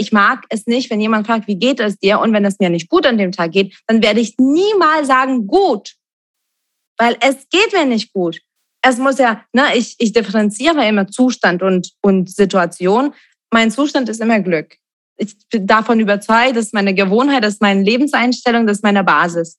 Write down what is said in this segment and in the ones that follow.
ich mag es nicht, wenn jemand fragt, wie geht es dir? Und wenn es mir nicht gut an dem Tag geht, dann werde ich niemals sagen, gut. Weil es geht mir nicht gut. Es muss ja, ne, ich, ich differenziere immer Zustand und, und Situation. Mein Zustand ist immer Glück. Ich bin davon überzeugt, das ist meine Gewohnheit, das ist meine Lebenseinstellung, das ist meine Basis.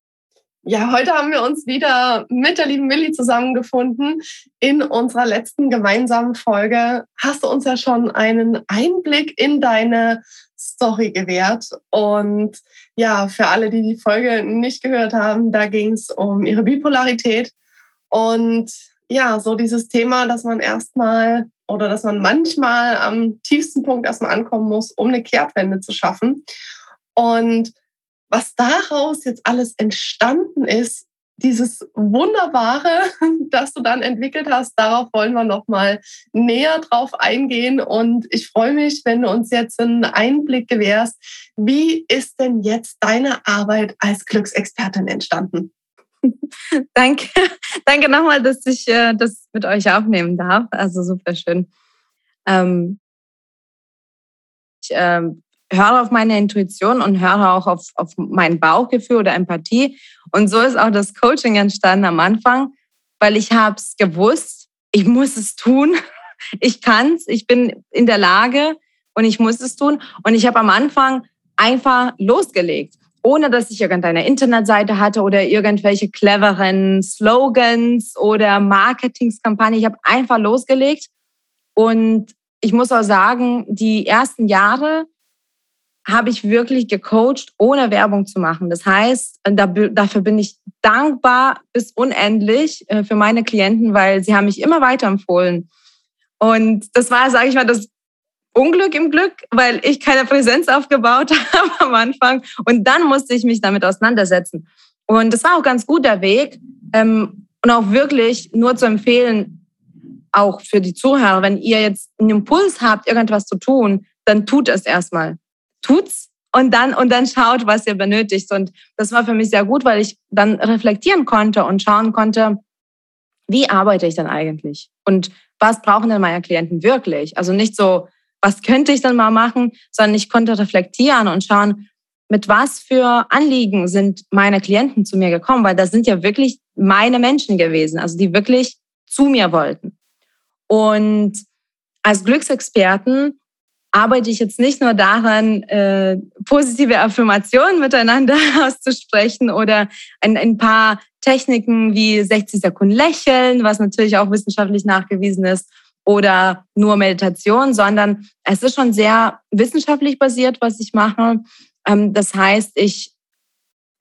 Ja, heute haben wir uns wieder mit der lieben Millie zusammengefunden. In unserer letzten gemeinsamen Folge hast du uns ja schon einen Einblick in deine Story gewährt. Und ja, für alle, die die Folge nicht gehört haben, da ging es um ihre Bipolarität. Und ja, so dieses Thema, dass man erstmal oder dass man manchmal am tiefsten Punkt erstmal ankommen muss, um eine Kehrtwende zu schaffen. Und was daraus jetzt alles entstanden ist, dieses Wunderbare, das du dann entwickelt hast, darauf wollen wir noch mal näher drauf eingehen. Und ich freue mich, wenn du uns jetzt einen Einblick gewährst. Wie ist denn jetzt deine Arbeit als Glücksexpertin entstanden? danke, danke nochmal, dass ich äh, das mit euch aufnehmen darf. Also super schön. Ähm, ich ähm, höre auf meine Intuition und höre auch auf, auf mein Bauchgefühl oder Empathie. Und so ist auch das Coaching entstanden am Anfang, weil ich habe es gewusst, ich muss es tun, ich kann es, ich bin in der Lage und ich muss es tun. Und ich habe am Anfang einfach losgelegt, ohne dass ich irgendeine Internetseite hatte oder irgendwelche cleveren Slogans oder Marketingskampagnen. Ich habe einfach losgelegt. Und ich muss auch sagen, die ersten Jahre habe ich wirklich gecoacht, ohne Werbung zu machen. Das heißt, äh, dafür bin ich dankbar bis unendlich äh, für meine Klienten, weil sie haben mich immer weiterempfohlen. Und das war, sage ich mal, das Unglück im Glück, weil ich keine Präsenz aufgebaut habe am Anfang. Und dann musste ich mich damit auseinandersetzen. Und das war auch ganz gut der Weg. Ähm, und auch wirklich nur zu empfehlen, auch für die Zuhörer, wenn ihr jetzt einen Impuls habt, irgendwas zu tun, dann tut es erstmal tut's und dann, und dann schaut, was ihr benötigt. Und das war für mich sehr gut, weil ich dann reflektieren konnte und schauen konnte, wie arbeite ich denn eigentlich? Und was brauchen denn meine Klienten wirklich? Also nicht so, was könnte ich denn mal machen, sondern ich konnte reflektieren und schauen, mit was für Anliegen sind meine Klienten zu mir gekommen, weil das sind ja wirklich meine Menschen gewesen, also die wirklich zu mir wollten. Und als Glücksexperten arbeite ich jetzt nicht nur daran, äh, positive Affirmationen miteinander auszusprechen oder ein, ein paar Techniken wie 60 Sekunden lächeln, was natürlich auch wissenschaftlich nachgewiesen ist, oder nur Meditation, sondern es ist schon sehr wissenschaftlich basiert, was ich mache. Ähm, das heißt, ich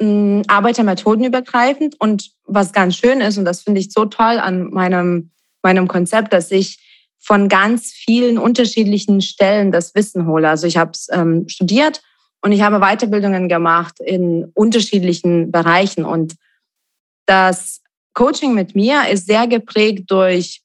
mh, arbeite methodenübergreifend und was ganz schön ist, und das finde ich so toll an meinem, meinem Konzept, dass ich von ganz vielen unterschiedlichen Stellen das Wissen hole. Also ich habe es ähm, studiert und ich habe Weiterbildungen gemacht in unterschiedlichen Bereichen. Und das Coaching mit mir ist sehr geprägt durch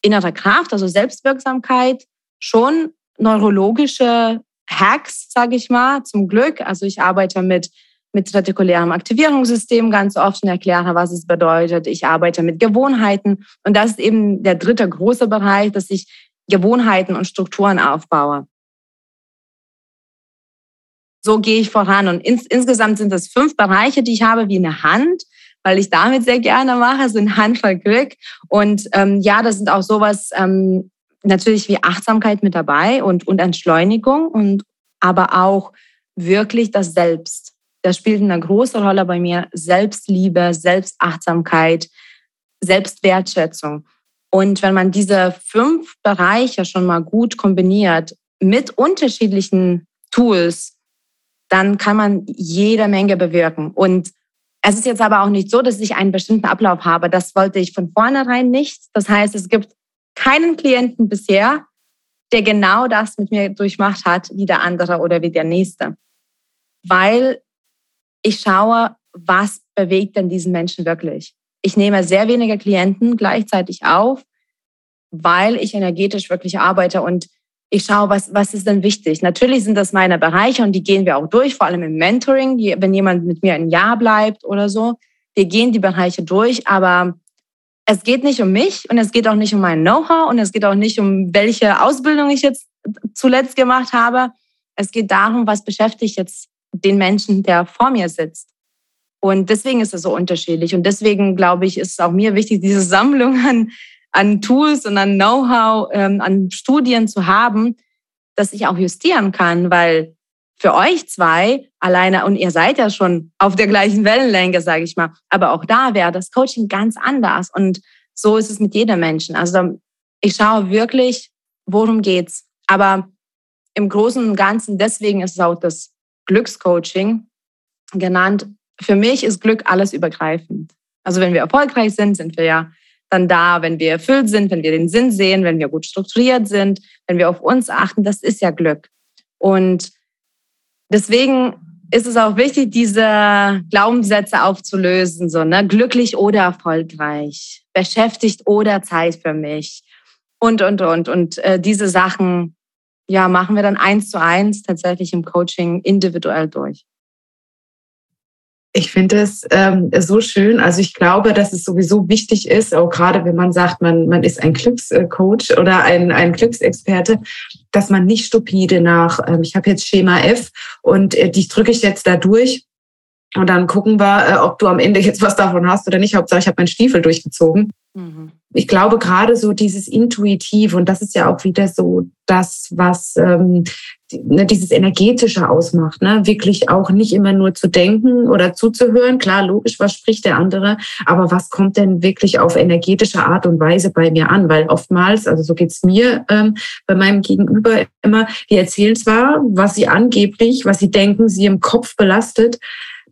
innere Kraft, also Selbstwirksamkeit, schon neurologische Hacks, sage ich mal, zum Glück. Also ich arbeite mit mit retikulärem Aktivierungssystem ganz oft und erkläre, was es bedeutet. Ich arbeite mit Gewohnheiten und das ist eben der dritte große Bereich, dass ich Gewohnheiten und Strukturen aufbaue. So gehe ich voran und ins, insgesamt sind es fünf Bereiche, die ich habe, wie eine Hand, weil ich damit sehr gerne mache, ein Handvoll Glück. Und ähm, ja, das sind auch sowas ähm, natürlich wie Achtsamkeit mit dabei und, und Entschleunigung und aber auch wirklich das Selbst das spielt eine große Rolle bei mir. Selbstliebe, Selbstachtsamkeit, Selbstwertschätzung. Und wenn man diese fünf Bereiche schon mal gut kombiniert mit unterschiedlichen Tools, dann kann man jede Menge bewirken. Und Es ist jetzt aber auch nicht so, dass ich einen bestimmten Ablauf habe. Das wollte ich von vornherein nicht. Das heißt, es gibt keinen Klienten bisher, der genau das mit mir durchmacht hat, wie der andere oder wie der nächste. Weil ich schaue, was bewegt denn diesen Menschen wirklich. Ich nehme sehr wenige Klienten gleichzeitig auf, weil ich energetisch wirklich arbeite und ich schaue, was, was ist denn wichtig. Natürlich sind das meine Bereiche und die gehen wir auch durch, vor allem im Mentoring, wenn jemand mit mir ein Jahr bleibt oder so. Wir gehen die Bereiche durch, aber es geht nicht um mich und es geht auch nicht um mein Know-how und es geht auch nicht um welche Ausbildung ich jetzt zuletzt gemacht habe. Es geht darum, was beschäftigt jetzt den Menschen, der vor mir sitzt. Und deswegen ist es so unterschiedlich. Und deswegen glaube ich, ist auch mir wichtig, diese Sammlung an an Tools und an Know-how, ähm, an Studien zu haben, dass ich auch justieren kann, weil für euch zwei alleine, und ihr seid ja schon auf der gleichen Wellenlänge, sage ich mal, aber auch da wäre das Coaching ganz anders. Und so ist es mit jedem Menschen. Also ich schaue wirklich, worum geht's. Aber im Großen und Ganzen, deswegen ist es auch das Glückscoaching genannt. Für mich ist Glück alles übergreifend. Also wenn wir erfolgreich sind, sind wir ja dann da, wenn wir erfüllt sind, wenn wir den Sinn sehen, wenn wir gut strukturiert sind, wenn wir auf uns achten, das ist ja Glück. Und deswegen ist es auch wichtig, diese Glaubenssätze aufzulösen, so, ne? Glücklich oder erfolgreich, beschäftigt oder Zeit für mich und, und, und. Und äh, diese Sachen, ja, machen wir dann eins zu eins tatsächlich im Coaching individuell durch. Ich finde es ähm, so schön. Also ich glaube, dass es sowieso wichtig ist, auch gerade wenn man sagt, man, man ist ein Glückscoach oder ein, ein Glücksexperte, dass man nicht stupide nach, ähm, ich habe jetzt Schema F und äh, die drücke ich jetzt da durch und dann gucken wir, äh, ob du am Ende jetzt was davon hast oder nicht. Hauptsache, ich habe meinen Stiefel durchgezogen. Mhm. Ich glaube gerade so dieses Intuitiv und das ist ja auch wieder so das, was ähm, ne, dieses energetische ausmacht. Ne? Wirklich auch nicht immer nur zu denken oder zuzuhören. Klar, logisch, was spricht der andere, aber was kommt denn wirklich auf energetische Art und Weise bei mir an? Weil oftmals, also so geht's mir ähm, bei meinem Gegenüber immer, die erzählen zwar, was sie angeblich, was sie denken, sie im Kopf belastet,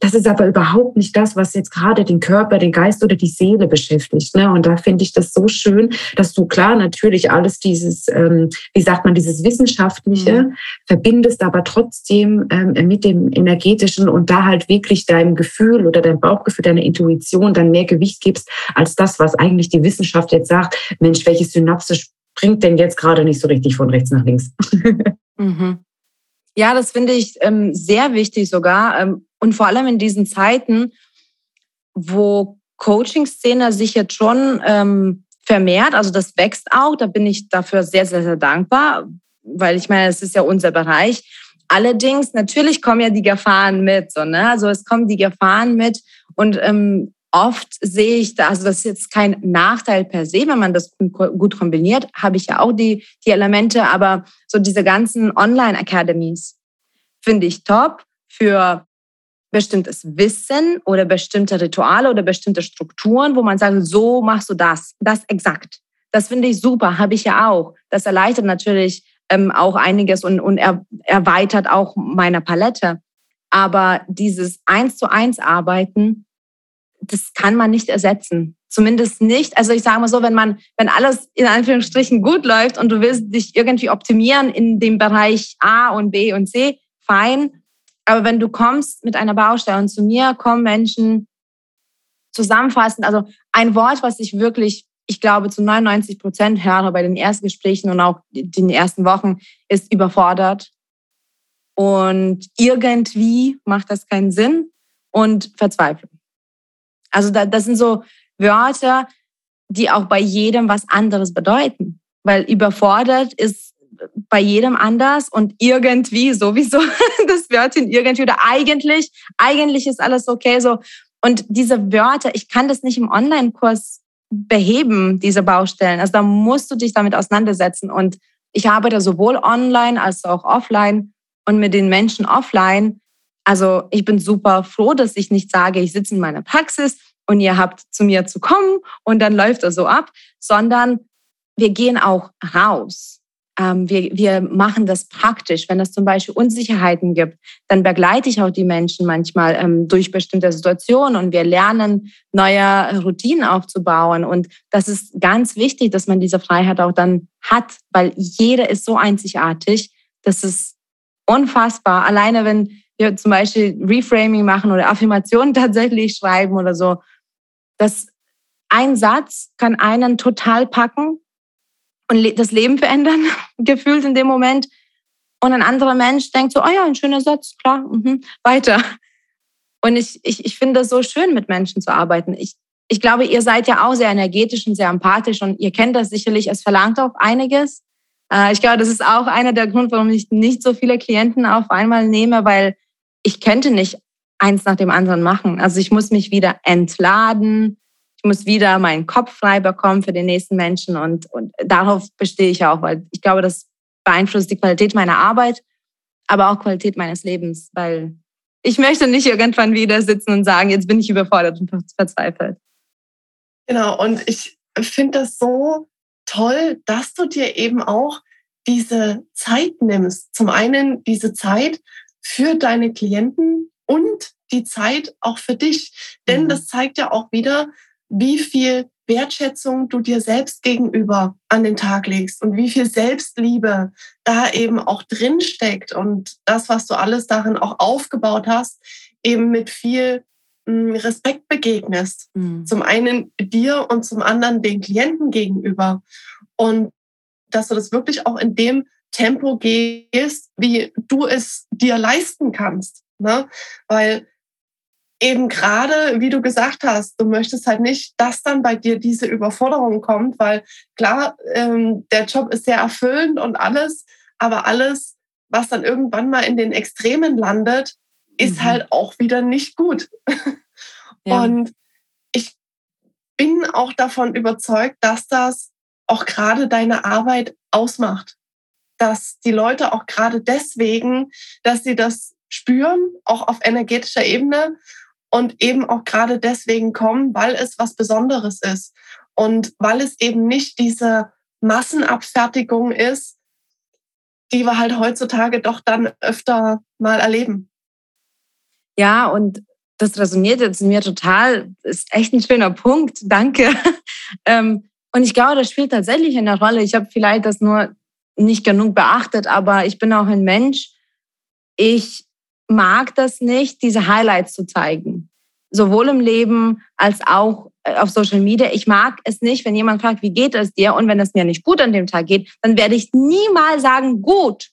das ist aber überhaupt nicht das, was jetzt gerade den Körper, den Geist oder die Seele beschäftigt. Ne? Und da finde ich das so schön, dass du klar natürlich alles dieses, ähm, wie sagt man, dieses Wissenschaftliche mhm. verbindest, aber trotzdem ähm, mit dem Energetischen und da halt wirklich deinem Gefühl oder deinem Bauchgefühl, deiner Intuition dann mehr Gewicht gibst, als das, was eigentlich die Wissenschaft jetzt sagt, Mensch, welche Synapse springt denn jetzt gerade nicht so richtig von rechts nach links? mhm. Ja, das finde ich ähm, sehr wichtig sogar. Ähm, und vor allem in diesen Zeiten, wo Coaching-Szene sich jetzt schon ähm, vermehrt, also das wächst auch, da bin ich dafür sehr, sehr, sehr dankbar, weil ich meine, es ist ja unser Bereich. Allerdings, natürlich kommen ja die Gefahren mit, so, ne? Also es kommen die Gefahren mit und ähm, oft sehe ich da, also das ist jetzt kein Nachteil per se, wenn man das gut kombiniert, habe ich ja auch die, die Elemente, aber so diese ganzen Online-Academies finde ich top für bestimmtes Wissen oder bestimmte Rituale oder bestimmte Strukturen, wo man sagt, so machst du das, das exakt. Das finde ich super, habe ich ja auch. Das erleichtert natürlich ähm, auch einiges und, und er, erweitert auch meine Palette. Aber dieses Eins zu eins Arbeiten, das kann man nicht ersetzen. Zumindest nicht. Also ich sage mal so, wenn man, wenn alles in Anführungsstrichen gut läuft und du willst dich irgendwie optimieren in dem Bereich A und B und C, fein. Aber wenn du kommst mit einer Baustelle und zu mir kommen Menschen zusammenfassend, also ein Wort, was ich wirklich, ich glaube, zu 99 Prozent höre bei den Erstgesprächen und auch den ersten Wochen, ist überfordert. Und irgendwie macht das keinen Sinn und Verzweiflung. Also das sind so Wörter, die auch bei jedem was anderes bedeuten. Weil überfordert ist bei jedem anders und irgendwie sowieso das Wörtchen irgendwie oder eigentlich, eigentlich ist alles okay so. Und diese Wörter, ich kann das nicht im Online-Kurs beheben, diese Baustellen. Also da musst du dich damit auseinandersetzen. Und ich arbeite sowohl online als auch offline und mit den Menschen offline. Also ich bin super froh, dass ich nicht sage, ich sitze in meiner Praxis und ihr habt zu mir zu kommen und dann läuft das so ab, sondern wir gehen auch raus. ähm, wir, wir machen das praktisch. Wenn es zum Beispiel Unsicherheiten gibt, dann begleite ich auch die Menschen manchmal ähm, durch bestimmte Situationen und wir lernen, neue Routinen aufzubauen. Und das ist ganz wichtig, dass man diese Freiheit auch dann hat, weil jeder ist so einzigartig. Das ist unfassbar. Alleine wenn wir zum Beispiel Reframing machen oder Affirmationen tatsächlich schreiben oder so, dass ein Satz kann einen total packen und das Leben verändern, gefühlt in dem Moment. Und ein anderer Mensch denkt so, oh ja, ein schöner Satz, klar, mhm, weiter. Und ich, ich, ich finde das so schön, mit Menschen zu arbeiten. Ich, ich glaube, ihr seid ja auch sehr energetisch und sehr empathisch und ihr kennt das sicherlich. Es verlangt auch einiges. Äh, ich glaube, das ist auch einer der Gründe, warum ich nicht so viele Klienten auf einmal nehme, weil ich könnte nicht eins nach dem anderen machen. Also ich muss mich wieder entladen. Ich muss wieder meinen Kopf frei bekommen für den nächsten Menschen und, und darauf bestehe ich auch, weil ich glaube, das beeinflusst die Qualität meiner Arbeit, aber auch Qualität meines Lebens, weil ich möchte nicht irgendwann wieder sitzen und sagen, jetzt bin ich überfordert und verzweifelt. Genau, und ich finde das so toll, dass du dir eben auch diese Zeit nimmst. Zum einen diese Zeit für deine Klienten und die Zeit auch für dich. Denn mhm. das zeigt ja auch wieder, wie viel Wertschätzung du dir selbst gegenüber an den Tag legst und wie viel Selbstliebe da eben auch drin steckt und das, was du alles darin auch aufgebaut hast, eben mit viel Respekt begegnest. Mhm. Zum einen dir und zum anderen den Klienten gegenüber. Und dass du das wirklich auch in dem Tempo gehst, wie du es dir leisten kannst. Ne? Weil eben gerade, wie du gesagt hast, du möchtest halt nicht, dass dann bei dir diese Überforderung kommt, weil klar, ähm, der Job ist sehr erfüllend und alles, aber alles, was dann irgendwann mal in den Extremen landet, ist mhm. halt auch wieder nicht gut. Ja. Und ich bin auch davon überzeugt, dass das auch gerade deine Arbeit ausmacht dass die Leute auch gerade deswegen, dass sie das spüren, auch auf energetischer Ebene und eben auch gerade deswegen kommen, weil es was Besonderes ist und weil es eben nicht diese Massenabfertigung ist, die wir halt heutzutage doch dann öfter mal erleben. Ja, und das resoniert jetzt in mir total. Ist echt ein schöner Punkt. Danke. Ähm, und ich glaube, das spielt tatsächlich eine Rolle. Ich habe vielleicht das nur nicht genug beachtet, aber ich bin auch ein Mensch. Ich mag das nicht, diese Highlights zu zeigen. Sowohl im Leben als auch äh, auf Social Media. Ich mag es nicht, wenn jemand fragt, wie geht es dir? Und wenn es mir nicht gut an dem Tag geht, dann werde ich niemals sagen, gut.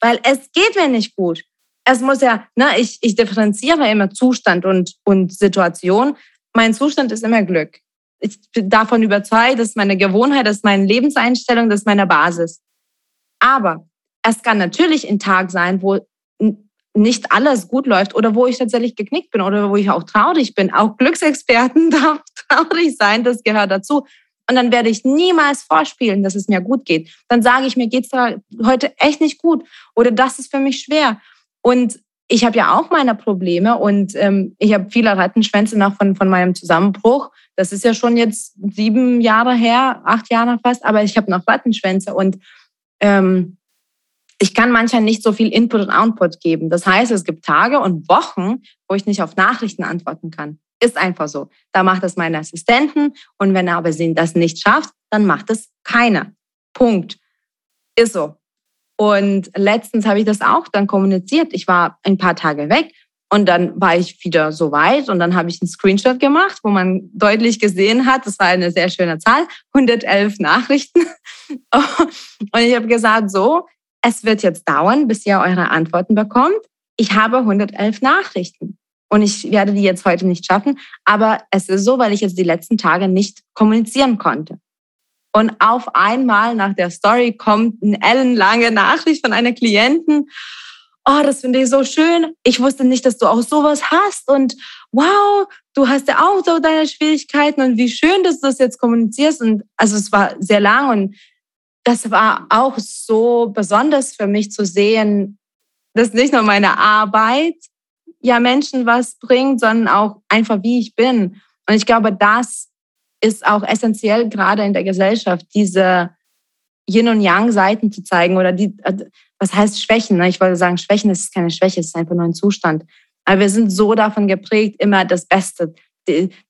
Weil es geht mir nicht gut. Es muss ja, ne, ich, ich differenziere immer Zustand und, und Situation. Mein Zustand ist immer Glück ich bin davon überzeugt, das ist meine Gewohnheit, das ist meine Lebenseinstellung, das ist meine Basis. Aber es kann natürlich ein Tag sein, wo nicht alles gut läuft oder wo ich tatsächlich geknickt bin oder wo ich auch traurig bin. Auch Glücksexperten darf traurig sein, das gehört dazu. Und dann werde ich niemals vorspielen, dass es mir gut geht. Dann sage ich, mir geht's da heute echt nicht gut oder das ist für mich schwer. Und ich habe ja auch meine Probleme und ähm, ich habe viele Rattenschwänze noch von, von meinem Zusammenbruch. Das ist ja schon jetzt sieben Jahre her, acht Jahre fast, aber ich habe noch Rattenschwänze und ähm, ich kann manchmal nicht so viel Input und Output geben. Das heißt, es gibt Tage und Wochen, wo ich nicht auf Nachrichten antworten kann. Ist einfach so. Da macht es meine Assistenten und wenn er aber das nicht schafft, dann macht es keiner. Punkt. Ist so. Und letztens habe ich das auch dann kommuniziert. Ich war ein paar Tage weg und dann war ich wieder so weit und dann habe ich einen Screenshot gemacht, wo man deutlich gesehen hat, das war eine sehr schöne Zahl, 111 Nachrichten. Und ich habe gesagt, so, es wird jetzt dauern, bis ihr eure Antworten bekommt. Ich habe 111 Nachrichten und ich werde die jetzt heute nicht schaffen, aber es ist so, weil ich jetzt die letzten Tage nicht kommunizieren konnte. Und auf einmal nach der Story kommt eine ellenlange Nachricht von einer Klientin oh, das finde ich so schön. Ich wusste nicht, dass du auch sowas hast und wow, du hast ja auch so deine Schwierigkeiten und wie schön, dass du das jetzt kommunizierst. Und also es war sehr lang und das war auch so besonders für mich zu sehen, dass nicht nur meine Arbeit ja Menschen was bringt, sondern auch einfach wie ich bin. Und ich glaube, das ist auch essentiell gerade in der Gesellschaft, diese Yin und Yang Seiten zu zeigen oder die, äh, was heißt Schwächen? Ne? Ich wollte sagen, Schwächen ist keine Schwäche, es ist einfach nur ein Zustand. Aber wir sind so davon geprägt, immer das Beste,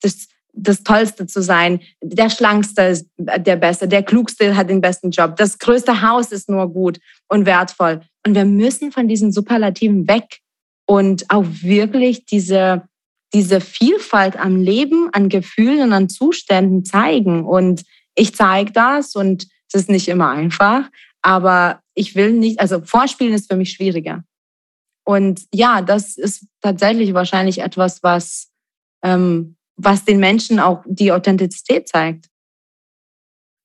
das, das Tollste zu sein. Der Schlankste ist der Beste, der Klugste hat den besten Job. Das größte Haus ist nur gut und wertvoll. Und wir müssen von diesen Superlativen weg und auch wirklich diese, diese Vielfalt am Leben, an Gefühlen und an Zuständen zeigen. Und ich zeige das und es ist nicht immer einfach, aber ich will nicht, also Vorspielen ist für mich schwieriger. Und ja, das ist tatsächlich wahrscheinlich etwas, was, ähm, was den Menschen auch die Authentizität zeigt.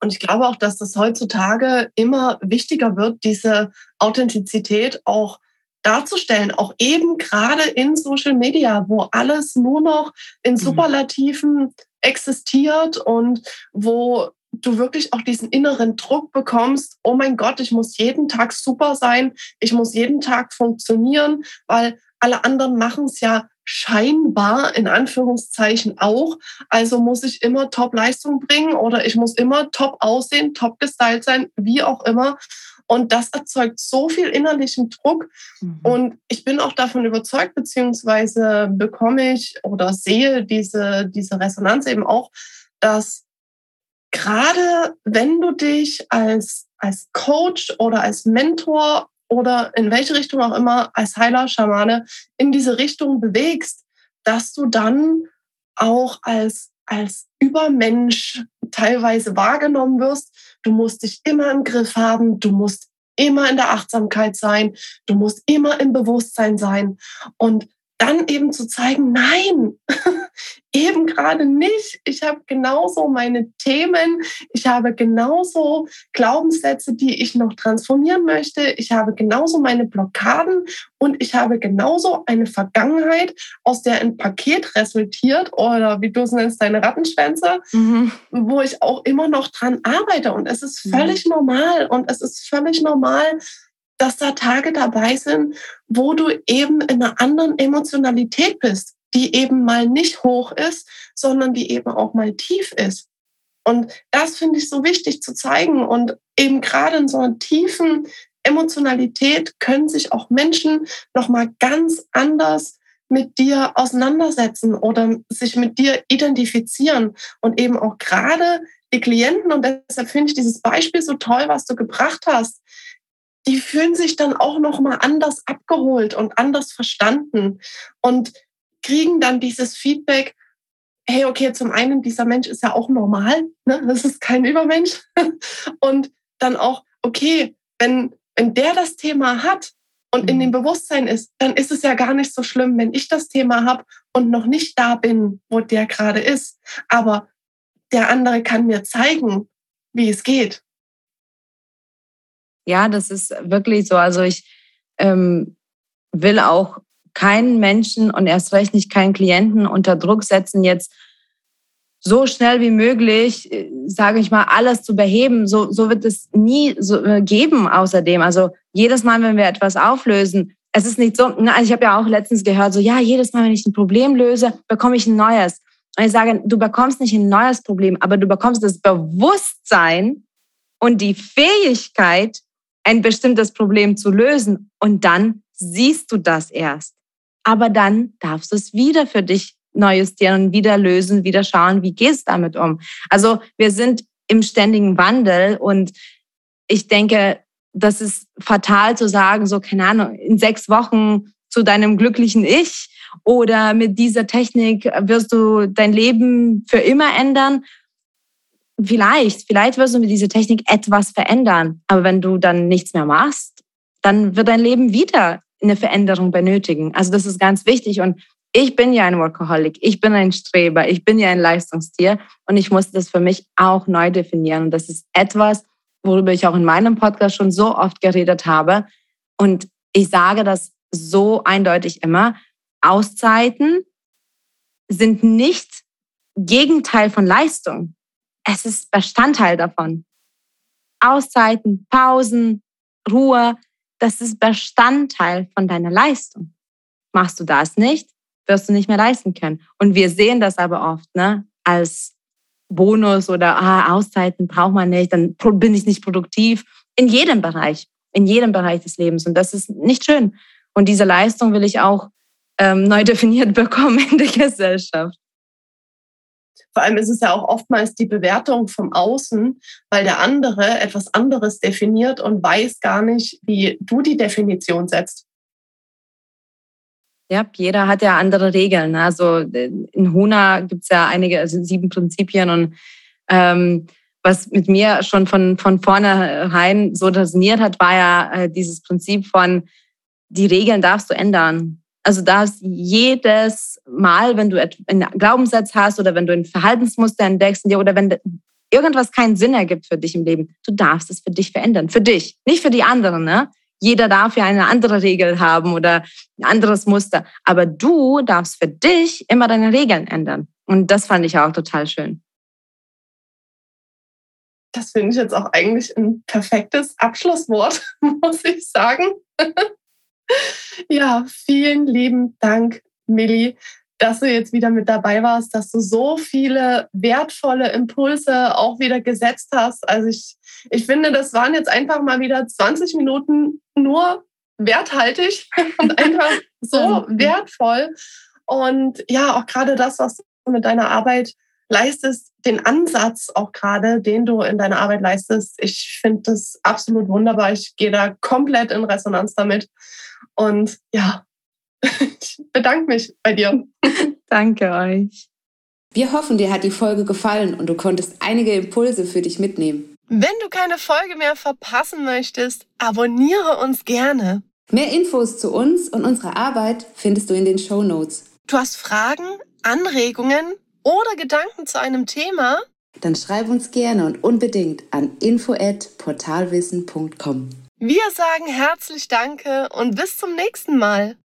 Und ich glaube auch, dass das heutzutage immer wichtiger wird, diese Authentizität auch darzustellen, auch eben gerade in Social Media, wo alles nur noch in mhm. Superlativen existiert und wo du wirklich auch diesen inneren Druck bekommst, oh mein Gott, ich muss jeden Tag super sein, ich muss jeden Tag funktionieren, weil alle anderen machen es ja scheinbar in Anführungszeichen auch. Also muss ich immer Top-Leistung bringen oder ich muss immer top aussehen, top gestylt sein, wie auch immer. Und das erzeugt so viel innerlichen Druck. Mhm. Und ich bin auch davon überzeugt, beziehungsweise bekomme ich oder sehe diese, diese Resonanz eben auch, dass gerade wenn du dich als, als Coach oder als Mentor oder in welche Richtung auch immer als Heiler, Schamane in diese Richtung bewegst, dass du dann auch als, als Übermensch teilweise wahrgenommen wirst. Du musst dich immer im Griff haben, du musst immer in der Achtsamkeit sein, du musst immer im Bewusstsein sein. Und dann eben zu zeigen, nein, eben gerade nicht. Ich habe genauso meine Themen, ich habe genauso Glaubenssätze, die ich noch transformieren möchte, ich habe genauso meine Blockaden und ich habe genauso eine Vergangenheit, aus der ein Paket resultiert oder wie du es nennst, deine Rattenschwänze, mhm. wo ich auch immer noch dran arbeite. Und es ist mhm. völlig mhm. normal und es ist völlig normal, dass da Tage dabei sind, wo du eben in einer anderen Emotionalität bist, die eben mal nicht hoch ist, sondern die eben auch mal tief ist. Und das finde ich so wichtig zu zeigen. Und eben gerade in so einer tiefen Emotionalität können sich auch Menschen nochmal ganz anders mit dir auseinandersetzen oder sich mit dir identifizieren. Und eben auch gerade die Klienten, und deshalb finde ich dieses Beispiel so toll, was du gebracht hast, die fühlen sich dann auch noch mal anders abgeholt und anders verstanden und kriegen dann dieses Feedback, hey, okay, zum einen, dieser Mensch ist ja auch normal, ne? das ist kein Übermensch. Und dann auch, okay, wenn, wenn der das Thema hat und in dem mhm. Bewusstsein ist, dann ist es ja gar nicht so schlimm, wenn ich das Thema habe und noch nicht da bin, wo der gerade ist. Aber der andere kann mir zeigen, wie es geht. Ja, das ist wirklich so. Also ich ähm, will auch keinen Menschen und erst recht nicht keinen Klienten unter Druck setzen, jetzt so schnell wie möglich, äh, sage ich mal, alles zu beheben. So, so wird es nie so äh, geben außerdem. Also jedes Mal, wenn wir etwas auflösen, es ist nicht so, na, ich habe ja auch letztens gehört, so ja, jedes Mal, wenn ich ein Problem löse, bekomme ich ein neues. Und ich sage, du bekommst nicht ein neues Problem, aber du bekommst das Bewusstsein und die Fähigkeit, ein bestimmtes Problem zu lösen. Und dann siehst du das erst. Aber dann darfst du es wieder für dich neu justieren und wieder lösen, wieder schauen, wie gehst du damit um. Also wir sind im ständigen Wandel und ich denke, das ist fatal zu sagen, so keine Ahnung, in sechs Wochen zu deinem glücklichen Ich oder mit dieser Technik wirst du dein Leben für immer ändern vielleicht, vielleicht wirst du mit dieser Technik etwas verändern. Aber wenn du dann nichts mehr machst, dann wird dein Leben wieder eine Veränderung benötigen. Also das ist ganz wichtig. Und ich bin ja ein Workaholic, ich bin ein Streber, ich bin ja ein Leistungstier und ich muss das für mich auch neu definieren. Und das ist etwas, worüber ich auch in meinem Podcast schon so oft geredet habe. Und ich sage das so eindeutig immer. Auszeiten sind nicht Gegenteil von Leistung es ist Bestandteil davon. Auszeiten, Pausen, Ruhe, das ist Bestandteil von deiner Leistung. Machst du das nicht, wirst du nicht mehr leisten können. Und wir sehen das aber oft, ne, als Bonus oder ah, Auszeiten braucht man nicht, dann bin ich nicht produktiv. In jedem Bereich, in jedem Bereich des Lebens. Und das ist nicht schön. Und diese Leistung will ich auch ähm, neu definiert bekommen in der Gesellschaft. Vor allem ist es ja auch oftmals die Bewertung vom Außen, weil der andere etwas anderes definiert und weiß gar nicht, wie du die Definition setzt. Ja, jeder hat ja andere Regeln. Ne? Also in Huna gibt es ja einige, also sieben Prinzipien und ähm, was mit mir schon von, von vornherein so resoniert hat, war ja äh, dieses Prinzip von, die Regeln darfst du ändern. Also darfst jedes Mal, wenn du einen Glaubenssatz hast oder wenn du ein Verhaltensmuster entdeckst oder wenn irgendwas keinen Sinn ergibt für dich im Leben, du darfst es für dich verändern. Für dich, nicht für die anderen. Ne? Jeder darf ja eine andere Regel haben oder ein anderes Muster. Aber du darfst für dich immer deine Regeln ändern. Und das fand ich auch total schön. Das finde ich jetzt auch eigentlich ein perfektes Abschlusswort, muss ich sagen. Ja, vielen lieben Dank, Millie, dass du jetzt wieder mit dabei warst, dass du so viele wertvolle Impulse auch wieder gesetzt hast. Also ich, ich finde, das waren jetzt einfach mal wieder 20 Minuten nur werthaltig und einfach so wertvoll. Und ja, auch gerade das, was du mit deiner Arbeit leistest, den Ansatz auch gerade, den du in deiner Arbeit leistest, ich finde das absolut wunderbar. Ich gehe da komplett in Resonanz damit. Und ja, ich bedanke mich bei dir. Danke euch. Wir hoffen, dir hat die Folge gefallen und du konntest einige Impulse für dich mitnehmen. Wenn du keine Folge mehr verpassen möchtest, abonniere uns gerne. Mehr Infos zu uns und unserer Arbeit findest du in den Show Notes. Du hast Fragen, Anregungen oder Gedanken zu einem Thema? Dann schreib uns gerne und unbedingt an info@portalwissen.com. Wir sagen herzlich Danke und bis zum nächsten Mal.